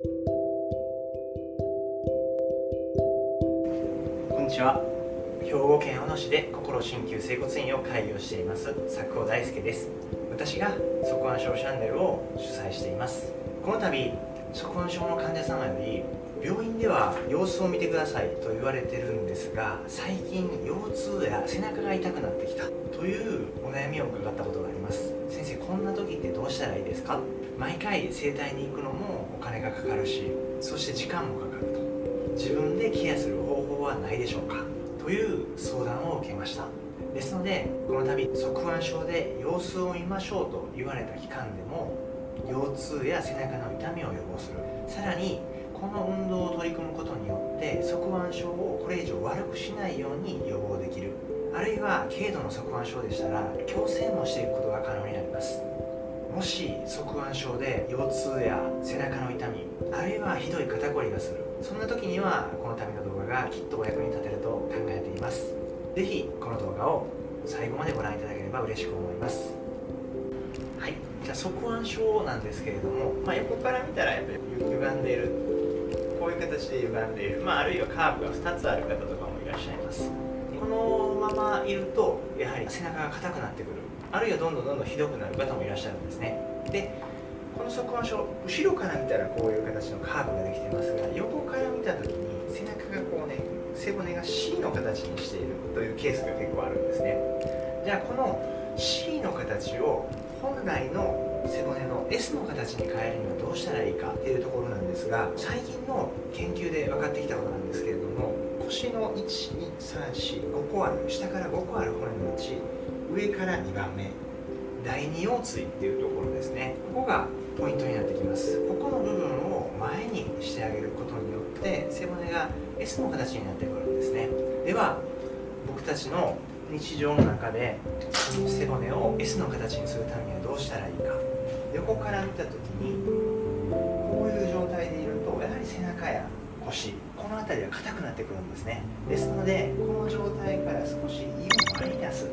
こんにちは。兵庫県小野市で心鍼灸整骨院を開業しています佐久大輔です。私が側腕症チャンネルを主催しています。この度側腕症の患者様より病院では様子を見てくださいと言われてるんですが最近腰痛や背中が痛くなってきたというお悩みを伺ったことがあります。先生こんな時ってどうしたらいいですか？毎回整体に行くのもお金がかかるしそして時間もかかると。自分でケアする方法はないでしょうかという相談を受けました。ですのでこの度側腕症で様子を見ましょうと言われた期間でも腰痛や背中の痛みを予防する。さらにこの運動を取り組むことによって側腕症をこれ以上悪くしないように予防できる。あるいは軽度の側腕症でしたら矯正もしていくことが可能になります。もし側腕症で腰痛や背中の痛みあるいはひどい肩こりがする。そんな時にはこの度の動画がきっとお役に立てると考えています。是非この動画を最後までご覧いただければ嬉しく思います。はい。じゃあ側腕症なんですけれども、まあ、横から見たらやっぱり歪んでいる。こういう形で歪んでいる、まあ、あるいはカーブが2つある方とかもいらっしゃいます。このままいるとやはり背中が硬くなってくる。あるいはどんどんどんどんひどくなる方もいらっしゃるんですね。でこの側腕症後ろから見たらこういう形のカーブができてますが横から見た時に背中がこうね背骨が C の形にしているというケースが結構あるんですね。じゃあこの C の形を本来の背骨の S の形に変えるにはどうしたらいいかっていうところなんですが最近の研究で分かってきたことなんですけれども腰の12345個ある下から5個ある骨のうち上から2番目第二腰椎っていうところですね。ここがポイントになってきます。ここの部分を前にしてあげることによって背骨が S の形になってくるんですね。では僕たちの日常の中で背骨を S の形にするためにはどうしたらいいか。横から見た時にこういう状態でいるとやはり背中や腰この辺りは硬くなってくるんですね。ですのでこの状態から少し胃を前に出す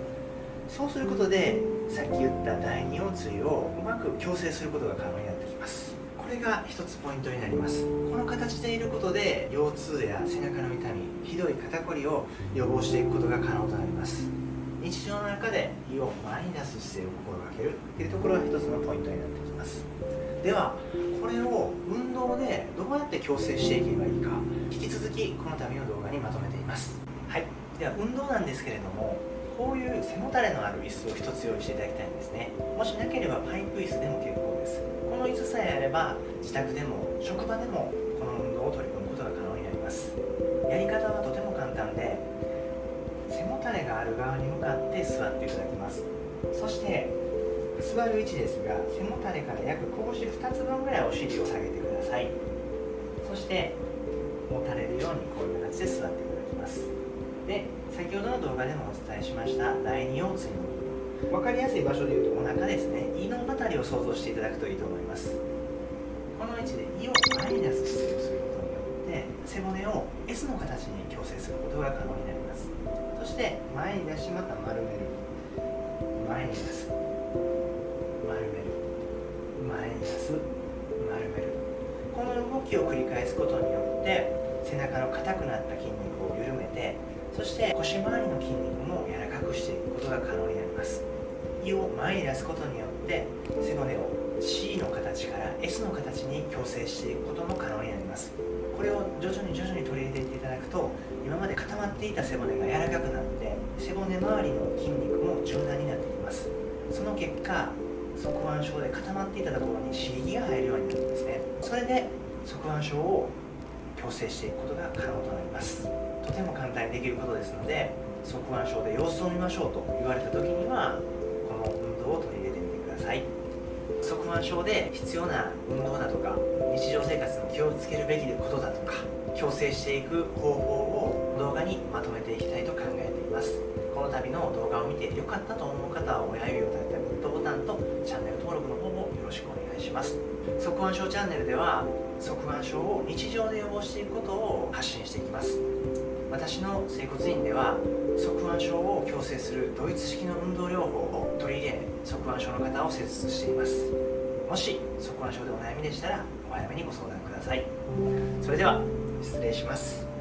そうすることでさっき言った第二腰椎をうまく矯正することが可能になってきます。これが一つポイントになります。この形でいることで腰痛や背中の痛みひどい肩こりを予防していくことが可能となります。日常の中で胃を前に出す姿勢を心がけるっていうところが一つのポイントになってきます。ではこれを運動でどうやって矯正していけばいいか引き続きこの度の動画にまとめています。はい。では運動なんですけれどもこういう背もたれのある椅子を1つ用意していただきたいんですね。もしなければパイプ椅子でも結構です。この椅子さえあれば自宅でも職場でもこの運動を取り組むことが可能になります。やり方はとても簡単で背もたれがある側に向かって座っていただきます。そして座る位置ですが背もたれから約拳2つ分ぐらいお尻を下げてください。そしてもたれるようにこういう形で座っていただきます。で先ほどの動画でもお伝えしました第二腰椎の分分かりやすい場所でいうとお腹ですね。胃の辺りを想像していただくといいと思います。この位置で胃を前に出す姿勢をすることによって背骨を S の形に矯正することが可能になります。そして前に出しまた丸める。前に出す丸める。前に出す丸める。この動きを繰り返すことによって背中の硬くなった筋肉を緩めてそして腰回りの筋肉も柔らかくしていくことが可能になります。胃を前に出すことによって背骨を C の形から S の形に矯正していくことも可能になります。これを徐々に徐々に取り入れていっていただくと今まで固まっていた背骨が柔らかくなって背骨周りの筋肉も柔軟になってきます。その結果側腕症で固まっていたところに刺激が入るようになるんですね。それで側腕症を矯正していくことが可能となります。ても簡単にできることですので側腕症で様子を見ましょうと言われた時にはこの運動を取り入れてみてください。側腕症で必要な運動だとか日常生活の気をつけるべきことだとか矯正していく方法を動画にまとめていきたいと考えています。この度の動画を見て良かったと思う方は親指を立てたグッドボタンとチャンネル登録の方もよろしくお願いします。側腕症チャンネルでは側腕症を日常で予防していくことを発信私の整骨院では側腕症を矯正するドイツ式の運動療法を取り入れ側腕症の方を施術しています。もし側腕症でお悩みでしたらお早めにご相談ください。それでは失礼します。